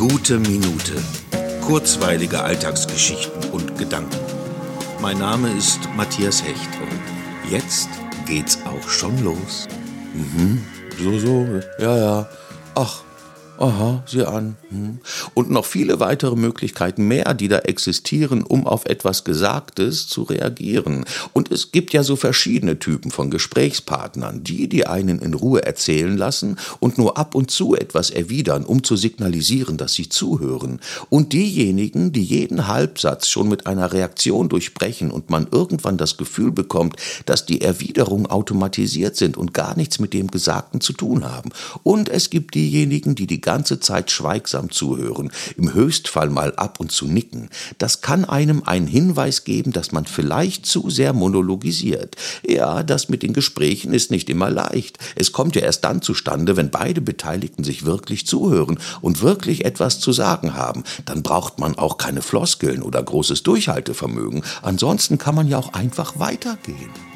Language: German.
Gute Minute. Kurzweilige Alltagsgeschichten und Gedanken. Mein Name ist Matthias Hecht und jetzt geht's auch schon los. Mhm, so, so, ja, ja. Ach, Aha, sieh an. Hm. Und noch viele weitere Möglichkeiten mehr, die da existieren, um auf etwas Gesagtes zu reagieren. Und es gibt ja so verschiedene Typen von Gesprächspartnern, die, die einen in Ruhe erzählen lassen und nur ab und zu etwas erwidern, um zu signalisieren, dass sie zuhören. Und diejenigen, die jeden Halbsatz schon mit einer Reaktion durchbrechen und man irgendwann das Gefühl bekommt, dass die Erwiderungen automatisiert sind und gar nichts mit dem Gesagten zu tun haben. Und es gibt diejenigen, die die ganze Zeit schweigsam zuhören, im Höchstfall mal ab und zu nicken, das kann einem einen Hinweis geben, dass man vielleicht zu sehr monologisiert. Ja, das mit den Gesprächen ist nicht immer leicht. Es kommt ja erst dann zustande, wenn beide Beteiligten sich wirklich zuhören und wirklich etwas zu sagen haben. Dann braucht man auch keine Floskeln oder großes Durchhaltevermögen. Ansonsten kann man ja auch einfach weitergehen.